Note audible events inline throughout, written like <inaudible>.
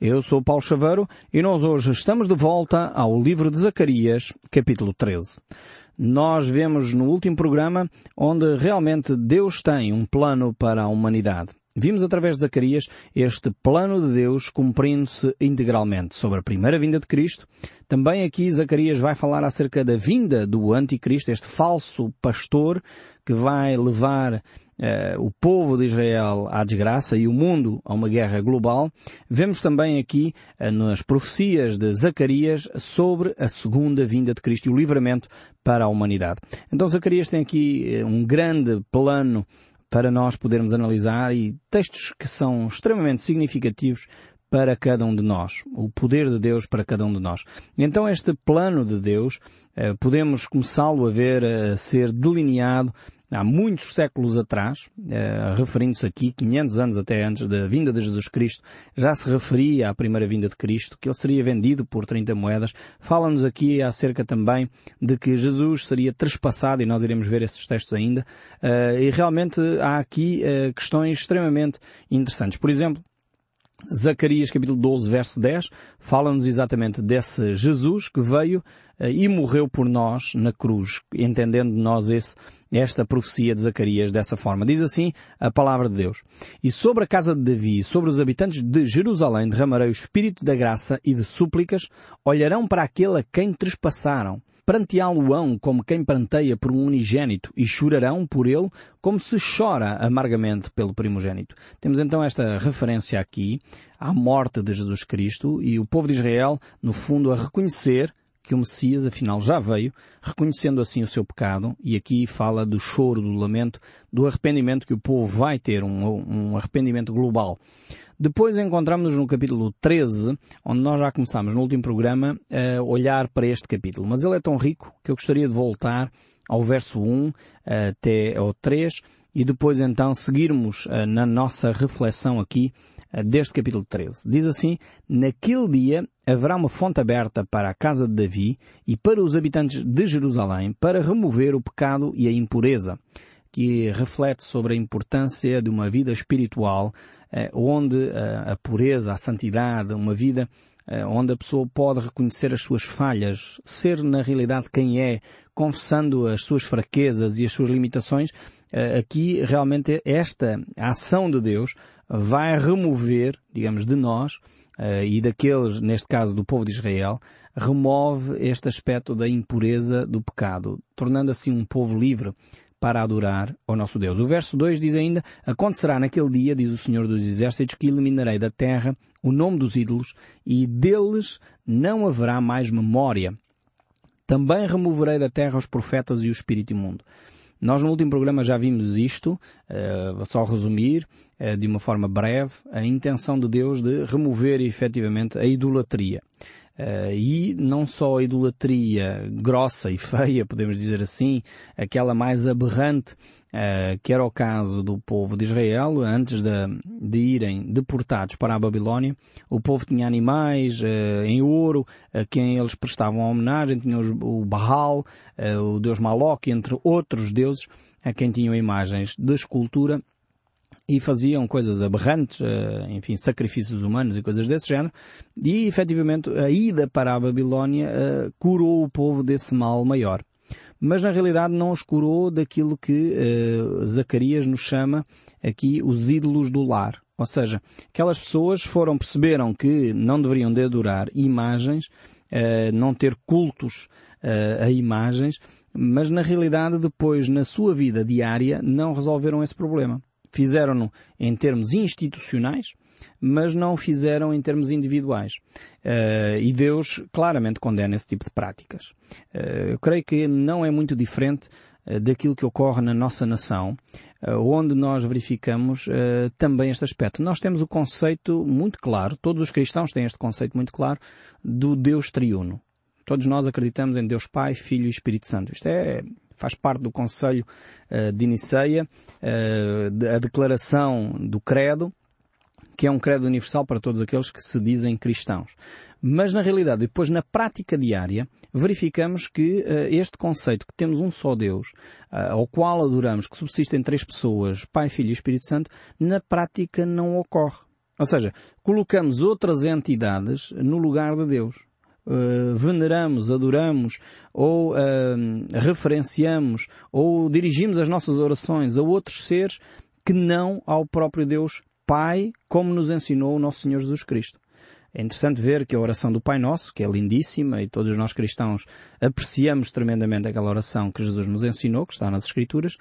Eu sou Paulo Chaveiro e nós hoje estamos de volta ao livro de Zacarias, capítulo 13. Nós vemos no último programa onde realmente Deus tem um plano para a humanidade. Vimos através de Zacarias este plano de Deus cumprindo-se integralmente sobre a primeira vinda de Cristo. Também aqui Zacarias vai falar acerca da vinda do anticristo, este falso pastor que vai levar Uh, o povo de Israel à desgraça e o mundo a uma guerra global, vemos também aqui uh, nas profecias de Zacarias sobre a segunda vinda de Cristo e o livramento para a humanidade. Então Zacarias tem aqui uh, um grande plano para nós podermos analisar e textos que são extremamente significativos para cada um de nós, o poder de Deus para cada um de nós. Então este plano de Deus podemos começá-lo a ver a ser delineado há muitos séculos atrás, eh, referindo-se aqui 500 anos até antes da vinda de Jesus Cristo, já se referia à primeira vinda de Cristo, que ele seria vendido por 30 moedas. Fala-nos aqui acerca também de que Jesus seria trespassado, e nós iremos ver esses textos ainda, eh, e realmente há aqui eh, questões extremamente interessantes. Por exemplo, Zacarias capítulo 12 verso 10 fala-nos exatamente desse Jesus que veio uh, e morreu por nós na cruz, entendendo nós esse, esta profecia de Zacarias dessa forma. Diz assim a palavra de Deus. E sobre a casa de Davi, sobre os habitantes de Jerusalém, derramarei o espírito da graça e de súplicas, olharão para aquele a quem trespassaram pranteá-lo-ão como quem pranteia por um unigênito e chorarão por ele como se chora amargamente pelo primogênito. Temos então esta referência aqui à morte de Jesus Cristo e o povo de Israel, no fundo, a reconhecer que o Messias afinal já veio, reconhecendo assim o seu pecado, e aqui fala do choro, do lamento, do arrependimento que o povo vai ter, um, um arrependimento global. Depois encontramos-nos no capítulo 13, onde nós já começámos no último programa a olhar para este capítulo. Mas ele é tão rico que eu gostaria de voltar ao verso 1 até ao 3 e depois então seguirmos uh, na nossa reflexão aqui uh, deste capítulo 13. Diz assim, naquele dia haverá uma fonte aberta para a casa de Davi e para os habitantes de Jerusalém para remover o pecado e a impureza que reflete sobre a importância de uma vida espiritual eh, onde eh, a pureza, a santidade, uma vida eh, onde a pessoa pode reconhecer as suas falhas, ser na realidade quem é, confessando as suas fraquezas e as suas limitações, aqui realmente esta ação de Deus vai remover, digamos, de nós e daqueles, neste caso do povo de Israel, remove este aspecto da impureza do pecado, tornando assim um povo livre para adorar ao nosso Deus. O verso 2 diz ainda, acontecerá naquele dia, diz o Senhor dos Exércitos, que eliminarei da terra o nome dos ídolos e deles não haverá mais memória. Também removerei da terra os profetas e o espírito imundo. Nós no último programa já vimos isto, uh, vou só resumir, uh, de uma forma breve, a intenção de Deus de remover efetivamente a idolatria. Uh, e não só a idolatria grossa e feia, podemos dizer assim, aquela mais aberrante, uh, que era o caso do povo de Israel, antes de, de irem deportados para a Babilónia, o povo tinha animais uh, em ouro, a quem eles prestavam homenagem, tinha o Baal, o deus Maloque, entre outros deuses, a quem tinham imagens de escultura, e faziam coisas aberrantes, eh, enfim, sacrifícios humanos e coisas desse género, e efetivamente a ida para a Babilónia eh, curou o povo desse mal maior. Mas na realidade não os curou daquilo que uh, Zacarias nos chama aqui os ídolos do lar. Ou seja, aquelas pessoas foram, perceberam que não deveriam de adorar imagens, não ter cultos a imagens, mas na realidade depois na sua vida diária não resolveram esse problema. Fizeram-no em termos institucionais, mas não fizeram em termos individuais. Uh, e Deus claramente condena esse tipo de práticas. Uh, eu creio que não é muito diferente uh, daquilo que ocorre na nossa nação, onde nós verificamos também este aspecto. Nós temos o conceito muito claro, todos os cristãos têm este conceito muito claro, do Deus triuno. Todos nós acreditamos em Deus Pai, Filho e Espírito Santo. Isto é faz parte do Conselho uh, de Niceia, uh, a declaração do credo, que é um credo universal para todos aqueles que se dizem cristãos. Mas na realidade, depois na prática diária, verificamos que uh, este conceito que temos um só Deus, uh, ao qual adoramos, que subsiste em três pessoas, Pai, Filho e Espírito Santo, na prática não ocorre. Ou seja, colocamos outras entidades no lugar de Deus. Uh, veneramos, adoramos ou uh, referenciamos ou dirigimos as nossas orações a outros seres que não ao próprio Deus Pai, como nos ensinou o nosso Senhor Jesus Cristo. É interessante ver que a oração do Pai Nosso, que é lindíssima e todos nós cristãos apreciamos tremendamente aquela oração que Jesus nos ensinou, que está nas Escrituras,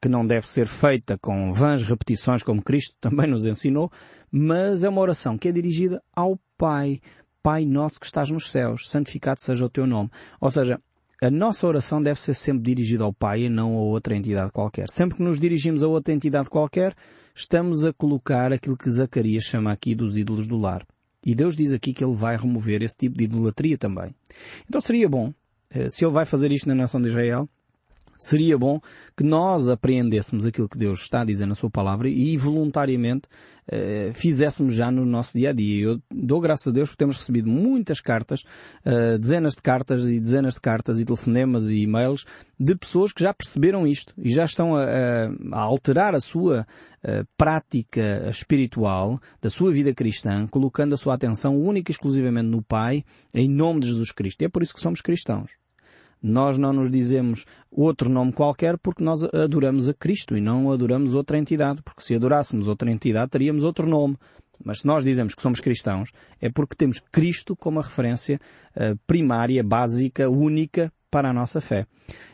que não deve ser feita com vãs repetições como Cristo <laughs> também nos ensinou, mas é uma oração que é dirigida ao Pai. Pai Nosso que estás nos céus, santificado seja o teu nome. Ou seja, a nossa oração deve ser sempre dirigida ao Pai e não a outra entidade qualquer. Sempre que nos dirigimos a outra entidade qualquer, estamos a colocar aquilo que Zacarias chama aqui dos ídolos do lar. E Deus diz aqui que Ele vai remover esse tipo de idolatria também. Então seria bom, eh, se Ele vai fazer isto na nação de Israel, seria bom que nós apreendêssemos aquilo que Deus está a dizer na Sua palavra e voluntariamente eh, fizéssemos já no nosso dia a dia. Eu dou graças a Deus porque temos recebido muitas cartas, uh, dezenas de cartas e dezenas de cartas e telefonemas e e-mails de pessoas que já perceberam isto e já estão a, a alterar a sua uh, prática espiritual da sua vida cristã, colocando a sua atenção única e exclusivamente no Pai, em nome de Jesus Cristo. E é por isso que somos cristãos. Nós não nos dizemos outro nome qualquer porque nós adoramos a Cristo e não adoramos outra entidade, porque se adorássemos outra entidade teríamos outro nome. Mas se nós dizemos que somos cristãos, é porque temos Cristo como a referência uh, primária, básica, única para a nossa fé.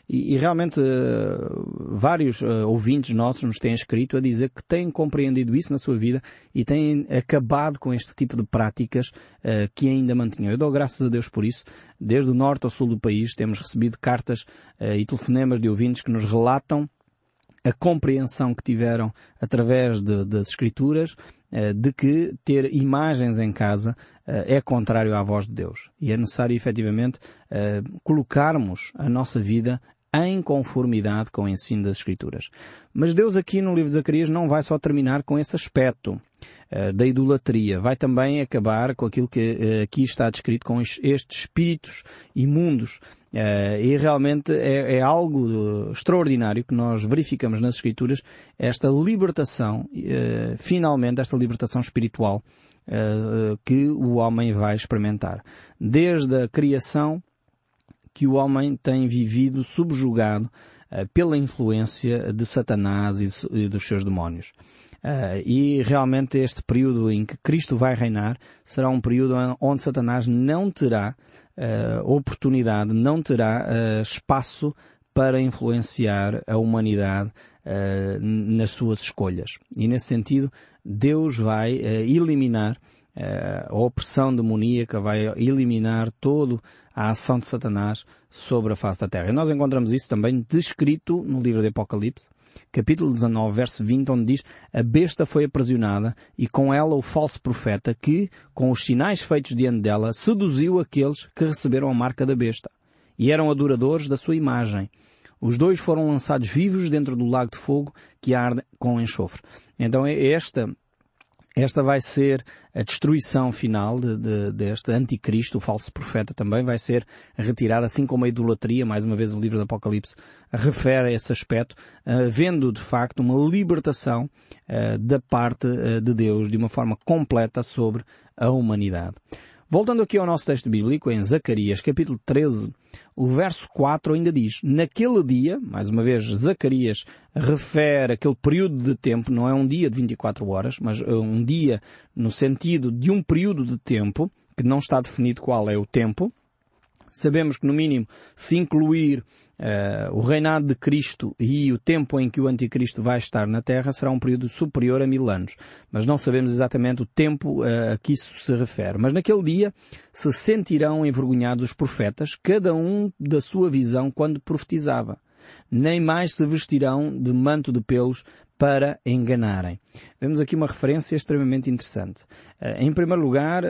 E, e realmente uh, vários uh, ouvintes nossos nos têm escrito a dizer que têm compreendido isso na sua vida e têm acabado com este tipo de práticas uh, que ainda mantinham. Eu dou graças a Deus por isso. Desde o norte ao sul do país temos recebido cartas e telefonemas de ouvintes que nos relatam a compreensão que tiveram através de, das escrituras de que ter imagens em casa é contrário à voz de Deus. E é necessário efetivamente colocarmos a nossa vida em conformidade com o ensino das Escrituras. Mas Deus aqui no livro de Zacarias não vai só terminar com esse aspecto da idolatria, vai também acabar com aquilo que aqui está descrito com estes espíritos imundos. Uh, e realmente é, é algo extraordinário que nós verificamos nas Escrituras, esta libertação, finalmente esta libertação espiritual que o homem vai experimentar. Desde a criação que o homem tem vivido subjugado pela influência de Satanás e dos seus demónios. Uh, e realmente este período em que Cristo vai reinar será um período onde Satanás não terá uh, oportunidade, não terá espaço para influenciar a humanidade nas suas escolhas. E nesse sentido, Deus vai eliminar a opressão demoníaca, vai eliminar todo a ação de Satanás sobre a face da terra. E nós encontramos isso também descrito no livro de Apocalipse, capítulo 19, verso 20, onde diz a besta foi aprisionada e com ela o falso profeta que, com os sinais feitos diante dela, seduziu aqueles que receberam a marca da besta e eram adoradores da sua imagem. Os dois foram lançados vivos dentro do lago de fogo que arde com enxofre. Então esta esta vai ser a destruição final de, de, deste anticristo, o falso profeta também vai ser retirado, assim como a idolatria, mais uma vez o livro do Apocalipse refere a esse aspecto, havendo de facto uma libertação uh, da parte uh, de Deus de uma forma completa sobre a humanidade. Voltando aqui ao nosso texto bíblico, em Zacarias capítulo 13, o verso 4 ainda diz, naquele dia, mais uma vez Zacarias refere aquele período de tempo, não é um dia de 24 horas, mas é um dia no sentido de um período de tempo, que não está definido qual é o tempo. Sabemos que no mínimo, se incluir uh, o reinado de Cristo e o tempo em que o anticristo vai estar na Terra será um período superior a mil anos. Mas não sabemos exatamente o tempo uh, a que isso se refere. Mas naquele dia se sentirão envergonhados os profetas, cada um da sua visão quando profetizava. Nem mais se vestirão de manto de pelos para enganarem. Vemos aqui uma referência extremamente interessante. Uh, em primeiro lugar,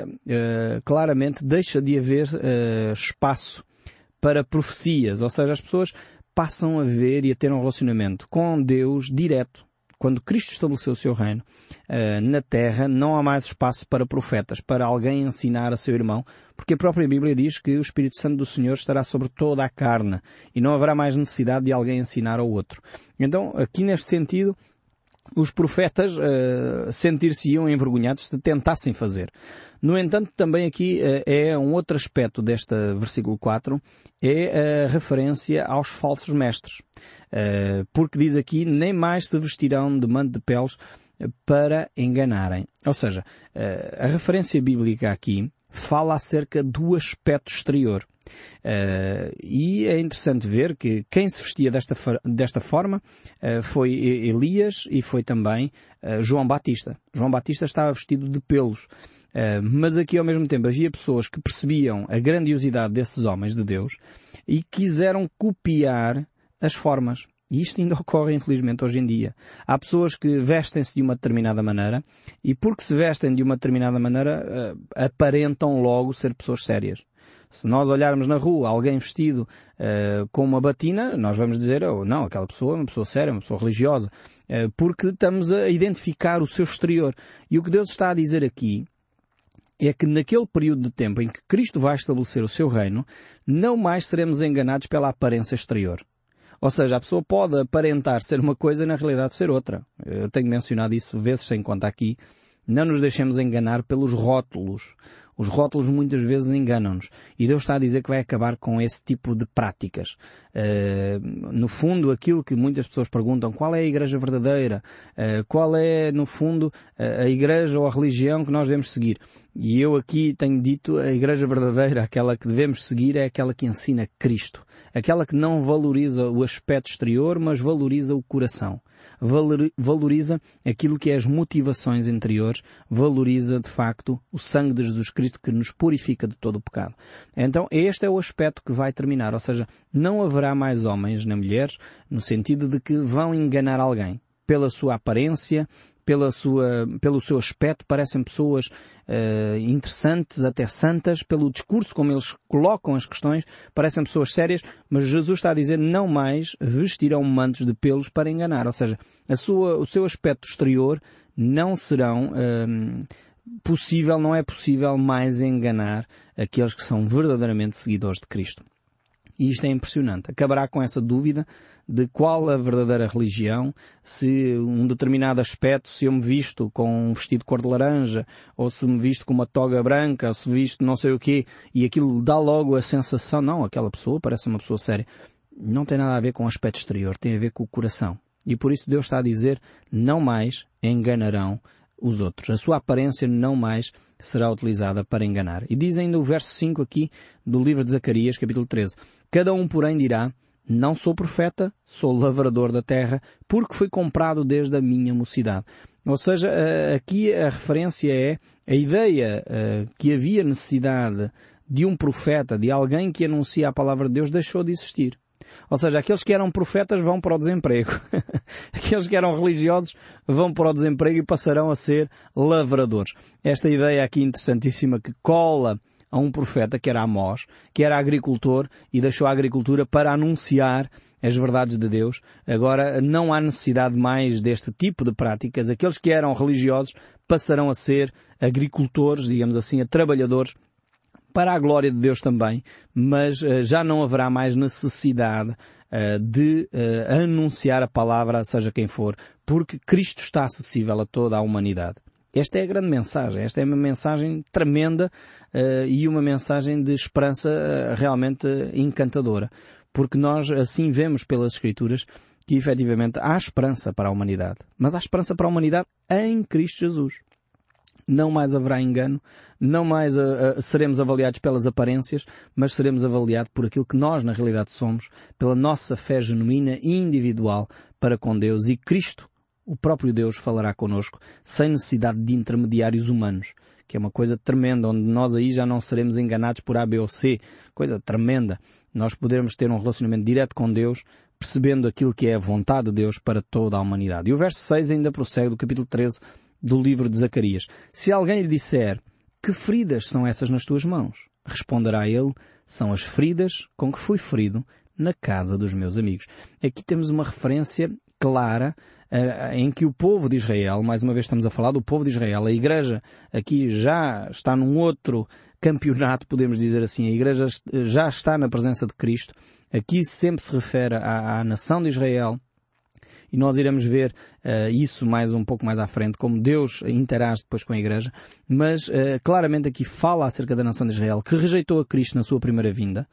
claramente deixa de haver espaço para profecias, ou seja, as pessoas passam a ver e a ter um relacionamento com Deus direto. Quando Cristo estabeleceu o seu reino uh, na terra, não há mais espaço para profetas, para alguém ensinar a seu irmão, porque a própria Bíblia diz que o Espírito Santo do Senhor estará sobre toda a carne e não haverá mais necessidade de alguém ensinar ao outro. Então, aqui neste sentido, os profetas uh, sentir-se-iam envergonhados se tentassem fazer. No entanto, também aqui uh, é um outro aspecto deste versículo 4, é a referência aos falsos mestres. Uh, porque diz aqui, nem mais se vestirão de manto de peles para enganarem. Ou seja, a referência bíblica aqui fala acerca do aspecto exterior. Uh, e é interessante ver que quem se vestia desta, desta forma uh, foi Elias e foi também uh, João Batista. João Batista estava vestido de pelos. mas aqui ao mesmo tempo havia pessoas que percebiam a grandiosidade desses homens de Deus e quiseram copiar as formas. E isto ainda <laughs> ocorre, infelizmente, hoje em dia. Há pessoas que vestem-se de uma determinada maneira e porque se vestem de uma determinada maneira, aparentam logo ser pessoas sérias. Se nós olharmos na rua alguém vestido uh, com uma batina, nós vamos dizer, oh, não, aquela pessoa é uma pessoa séria, uma pessoa religiosa, uh, porque estamos a identificar o seu exterior. E o que Deus está a dizer aqui é que naquele período de tempo em que Cristo vai estabelecer o seu reino, não mais seremos enganados pela aparência exterior. Ou seja, a pessoa pode aparentar ser uma coisa e na realidade ser outra. Eu tenho mencionado isso vezes sem conta aqui. Não nos deixemos enganar pelos rótulos. Os rótulos muitas vezes enganam-nos. E Deus está a dizer que vai acabar com esse tipo de práticas. Uh, no fundo, aquilo que muitas pessoas perguntam, qual é a igreja verdadeira? Uh, qual é, no fundo, a igreja ou a religião que nós devemos seguir? E eu aqui tenho dito, a igreja verdadeira, aquela que devemos seguir, é aquela que ensina Cristo. Aquela que não valoriza o aspecto exterior, mas valoriza o coração valoriza aquilo que é as motivações interiores, valoriza de facto o sangue de Jesus Cristo que nos purifica de todo o pecado. Então este é o aspecto que vai terminar, ou seja, não haverá mais homens nem mulheres no sentido de que vão enganar alguém pela sua aparência, pela sua, pelo seu aspecto, parecem pessoas uh, interessantes, até santas, pelo discurso como eles colocam as questões, parecem pessoas sérias, mas Jesus está a dizer não mais vestirão mantos de pelos para enganar. Ou seja, a sua, o seu aspecto exterior não serão uh, possível, não é possível mais enganar aqueles que são verdadeiramente seguidores de Cristo. E isto é impressionante. Acabará com essa dúvida de qual a verdadeira religião, se um determinado aspecto, se eu me visto com um vestido cor de laranja, ou se me visto com uma toga branca, ou se visto não sei o quê, e aquilo dá logo a sensação, não, aquela pessoa parece uma pessoa séria. Não tem nada a ver com o aspecto exterior, tem a ver com o coração. E por isso Deus está a dizer, não mais enganarão os outros. A sua aparência não mais será utilizada para enganar. E diz ainda o verso 5 aqui do livro de Zacarias, capítulo 13. Cada um, porém, dirá, não sou profeta, sou lavrador da terra, porque fui comprado desde a minha mocidade. Ou seja, aqui a referência é a ideia que havia necessidade de um profeta, de alguém que anuncia a palavra de Deus, deixou de existir. Ou seja, aqueles que eram profetas vão para o desemprego. <laughs> aqueles que eram religiosos vão para o desemprego e passarão a ser lavradores. Esta ideia aqui interessantíssima que cola a um profeta que era Amós, que era agricultor e deixou a agricultura para anunciar as verdades de Deus. Agora não há necessidade mais deste tipo de práticas. Aqueles que eram religiosos passarão a ser agricultores, digamos assim, a trabalhadores para a glória de Deus também, mas uh, já não haverá mais necessidade uh, de uh, anunciar a palavra, seja quem for, porque Cristo está acessível a toda a humanidade. Esta é a grande mensagem. Esta é uma mensagem tremenda uh, e uma mensagem de esperança uh, realmente encantadora. Porque nós assim vemos pelas Escrituras que efetivamente há esperança para a humanidade. Mas há esperança para a humanidade em Cristo Jesus. Não mais haverá engano, não mais uh, seremos avaliados pelas aparências, mas seremos avaliados por aquilo que nós na realidade somos, pela nossa fé genuína e individual para com Deus. E Cristo o próprio Deus falará connosco sem necessidade de intermediários humanos, que é uma coisa tremenda, onde nós aí já não seremos enganados por A, B ou C, coisa tremenda. Nós poderemos ter um relacionamento direto com Deus, percebendo aquilo que é a vontade de Deus para toda a humanidade. E o verso 6 ainda prossegue do capítulo 13 do livro de Zacarias. Se alguém lhe disser, que feridas são essas nas tuas mãos? Responderá ele, são as feridas com que fui ferido na casa dos meus amigos. Aqui temos uma referência clara em que o povo de Israel, mais uma vez estamos a falar do povo de Israel, a Igreja aqui já está num outro campeonato, podemos dizer assim, a Igreja já está na presença de Cristo, aqui sempre se refere à, à nação de Israel, e nós iremos ver uh, isso mais um pouco mais à frente, como Deus interage depois com a Igreja, mas uh, claramente aqui fala acerca da nação de Israel, que rejeitou a Cristo na sua primeira vinda,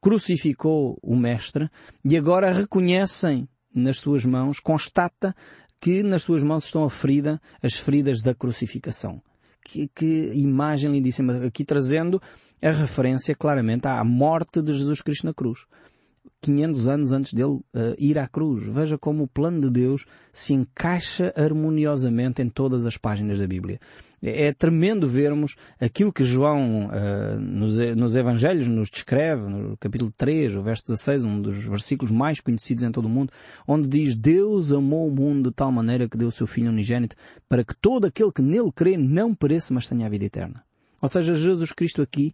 crucificou o Mestre e agora reconhecem nas suas mãos, constata que nas suas mãos estão a ferida, as feridas da crucificação. Que, que imagem lindíssima, aqui trazendo a referência claramente à morte de Jesus Cristo na cruz. 500 anos antes dele uh, ir à cruz. Veja como o plano de Deus se encaixa harmoniosamente em todas as páginas da Bíblia. É, é tremendo vermos aquilo que João uh, nos, nos, Evangelhos nos descreve, no capítulo 3, o verso 16, um dos versículos mais conhecidos em todo o mundo, onde diz Deus amou o mundo de tal maneira que deu o seu Filho unigênito para que todo aquele que nele crê não pereça, mas tenha a vida eterna. Ou seja, Jesus Cristo aqui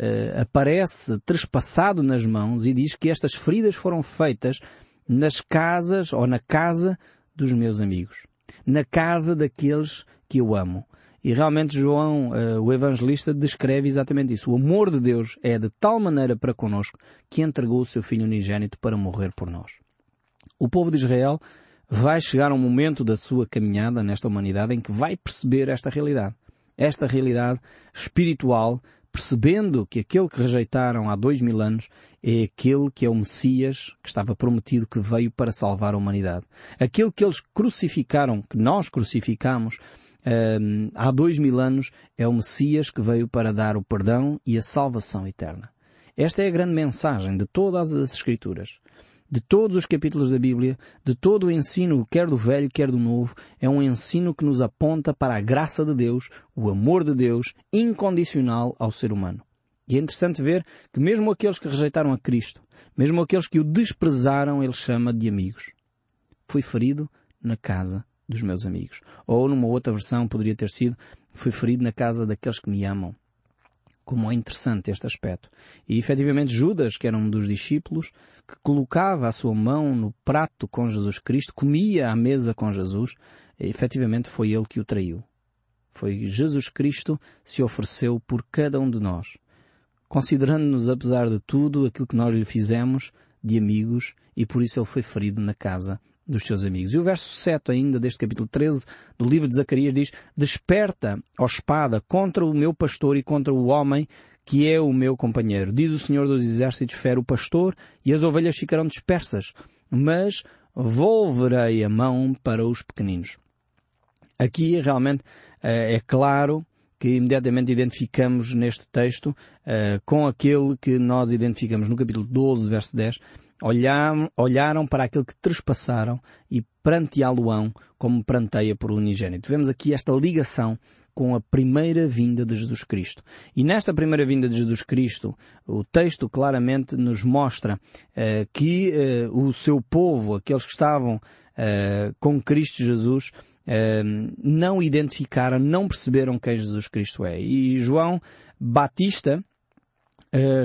uh, aparece trespassado nas mãos e diz que estas feridas foram feitas nas casas ou na casa dos meus amigos, na casa daqueles que eu amo. E realmente João, uh, o evangelista, descreve exatamente isso. O amor de Deus é de tal maneira para conosco que entregou o seu Filho unigênito para morrer por nós. O povo de Israel vai chegar a um momento da sua caminhada nesta humanidade em que vai perceber esta realidade. Esta realidade espiritual percebendo que aquele que rejeitaram há dois mil anos é aquele que é o Messias que estava prometido que veio para salvar a humanidade. Aquele que eles crucificaram, que nós crucificamos um, há dois mil anos, é o Messias que veio para dar o perdão e a salvação eterna. Esta é a grande mensagem de todas as Escrituras de todos os capítulos da Bíblia, de todo o ensino, quer do Velho, quer do Novo, é um ensino que nos aponta para a graça de Deus, o amor de Deus, incondicional ao ser humano. E é interessante ver que mesmo aqueles que rejeitaram a Cristo, mesmo aqueles que o desprezaram, ele chama de amigos. Fui ferido na casa dos meus amigos. Ou numa outra versão poderia ter sido, fui ferido na casa daqueles que me amam. Como é interessante este aspecto. E efetivamente Judas, que era um dos discípulos, que colocava a sua mão no prato com Jesus Cristo, comia à mesa com Jesus, efetivamente foi ele que o traiu. Foi Jesus Cristo se ofereceu por cada um de nós, considerando-nos, apesar de tudo, aquilo que nós lhe fizemos de amigos, e por isso ele foi ferido na casa dos seus amigos. E o verso 7 ainda deste capítulo 13 do livro de Zacarias diz, Desperta, ó espada, contra o meu pastor e contra o homem que é o meu companheiro. Diz o Senhor dos Exércitos, fere o pastor e as ovelhas ficarão dispersas, mas volverei a mão para os pequeninos. Aqui realmente eh, é claro que imediatamente identificamos neste texto uh, com aquele que nós identificamos no capítulo 12, verso 10, olharam, olharam para aquele que trespassaram e pranteá-lo-ão como pranteia por unigênito. Vemos aqui esta ligação com a primeira vinda de Jesus Cristo. E nesta primeira vinda de Jesus Cristo, o texto claramente nos mostra uh, que uh, o seu povo, aqueles que estavam uh, com Cristo Jesus, não identificaram, não perceberam quem Jesus Cristo é. E João Batista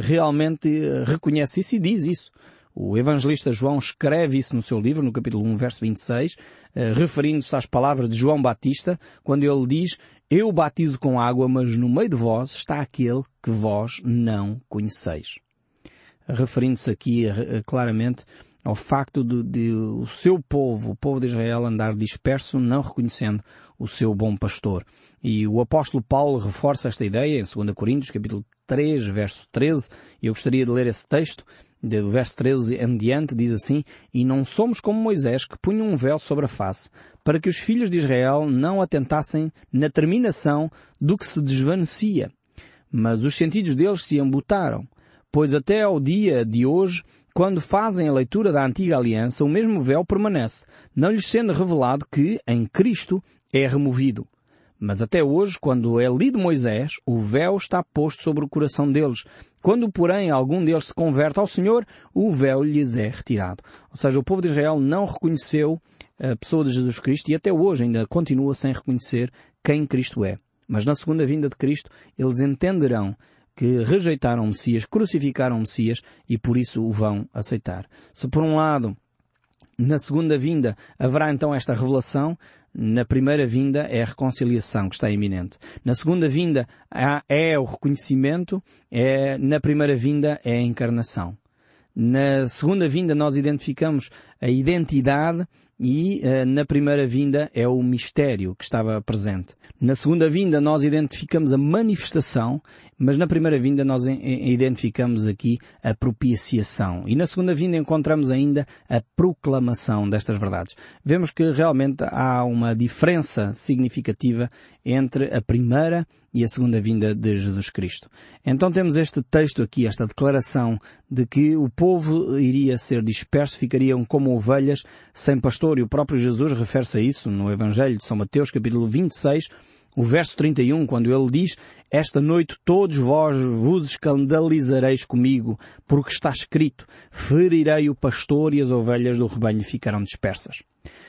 realmente reconhece isso e diz isso. O evangelista João escreve isso no seu livro, no capítulo 1, verso 26, referindo-se às palavras de João Batista, quando ele diz, eu batizo com água, mas no meio de vós está aquele que vós não conheceis. Referindo-se aqui claramente ao facto de, de, o seu povo, o povo de Israel, andar disperso, não reconhecendo o seu bom pastor. E o apóstolo Paulo reforça esta ideia em 2 Coríntios, capítulo 3, verso 13, e eu gostaria de ler esse texto, do verso 13 em diante, diz assim, E não somos como Moisés, que punha um véu sobre a face, para que os filhos de Israel não atentassem na terminação do que se desvanecia. Mas os sentidos deles se embutaram, pois até ao dia de hoje, quando fazem a leitura da antiga aliança, o mesmo véu permanece, não lhes sendo revelado que, em Cristo, é removido. Mas até hoje, quando é lido Moisés, o véu está posto sobre o coração deles. Quando, porém, algum deles se converte ao Senhor, o véu lhes é retirado. Ou seja, o povo de Israel não reconheceu a pessoa de Jesus Cristo e até hoje ainda continua sem reconhecer quem Cristo é. Mas na segunda vinda de Cristo eles entenderão que rejeitaram o Messias, crucificaram o Messias e por isso o vão aceitar. Se por um lado na segunda vinda haverá então esta revelação, na primeira vinda é a reconciliação que está iminente. Na segunda vinda é o reconhecimento, é, na primeira vinda é a encarnação. Na segunda vinda nós identificamos a identidade e uh, na primeira vinda é o mistério que estava presente. Na segunda vinda nós identificamos a manifestação, mas na primeira vinda nós identificamos aqui a propiciação. E na segunda vinda encontramos ainda a proclamação destas verdades. Vemos que realmente há uma diferença significativa entre a primeira e a segunda vinda de Jesus Cristo. Então temos este texto aqui, esta declaração de que o povo iria ser disperso, ficariam como ovelhas sem pastor. E o próprio Jesus refere-se a isso no Evangelho de São Mateus, capítulo 26, o verso 31, quando ele diz, esta noite todos vós vos escandalizareis comigo, porque está escrito, ferirei o pastor e as ovelhas do rebanho ficarão dispersas.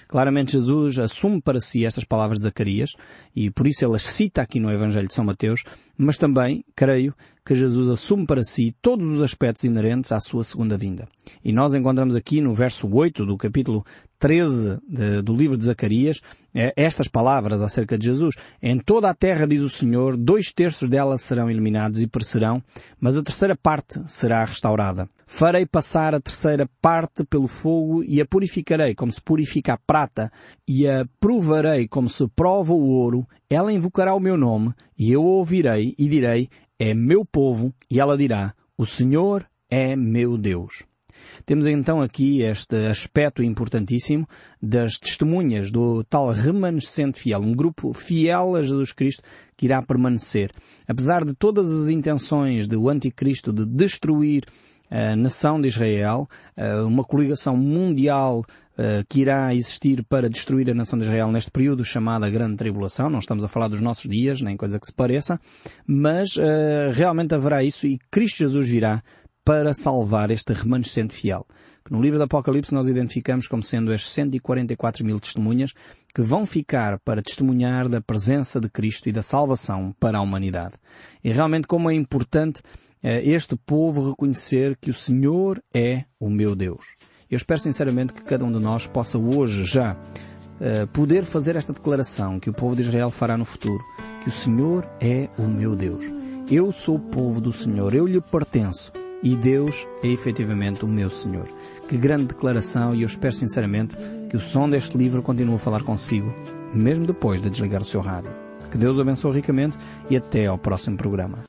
Claramente Jesus assume para si estas palavras de Zacarias e por isso ele as cita aqui no Evangelho de São Mateus, mas também, creio, que Jesus assume para si todos os aspectos inerentes à sua segunda vinda. E nós encontramos aqui no verso 8 do capítulo 13 de, do livro de Zacarias é, estas palavras acerca de Jesus. Em toda a terra, diz o Senhor, dois terços dela serão eliminados e perecerão, mas a terceira parte será restaurada. Farei passar a terceira parte pelo fogo e a purificarei como se purifica a prata e a provarei como se prova o ouro. Ela invocará o meu nome e eu ouvirei e direi, é meu povo, e ela dirá, o Senhor é meu Deus. Temos então aqui este aspecto importantíssimo das testemunhas do tal remanescente fiel, um grupo fiel a Jesus Cristo que irá permanecer. Apesar de todas as intenções do anticristo de destruir a nação de Israel, uma coligação mundial que irá existir para destruir a nação de Israel neste período chamado Grande Tribulação. Não estamos a falar dos nossos dias, nem coisa que se pareça, mas realmente haverá isso e Cristo Jesus virá para salvar este remanescente fiel. Que no livro do Apocalipse nós identificamos como sendo as 144 mil testemunhas que vão ficar para testemunhar da presença de Cristo e da salvação para a humanidade. E realmente como é importante este povo reconhecer que o Senhor é o meu Deus. Eu espero sinceramente que cada um de nós possa hoje já uh, poder fazer esta declaração que o povo de Israel fará no futuro, que o Senhor é o meu Deus. Eu sou o povo do Senhor, eu lhe pertenço e Deus é efetivamente o meu Senhor. Que grande declaração e eu espero sinceramente que o som deste livro continue a falar consigo, mesmo depois de desligar o seu rádio. Que Deus o abençoe ricamente e até ao próximo programa.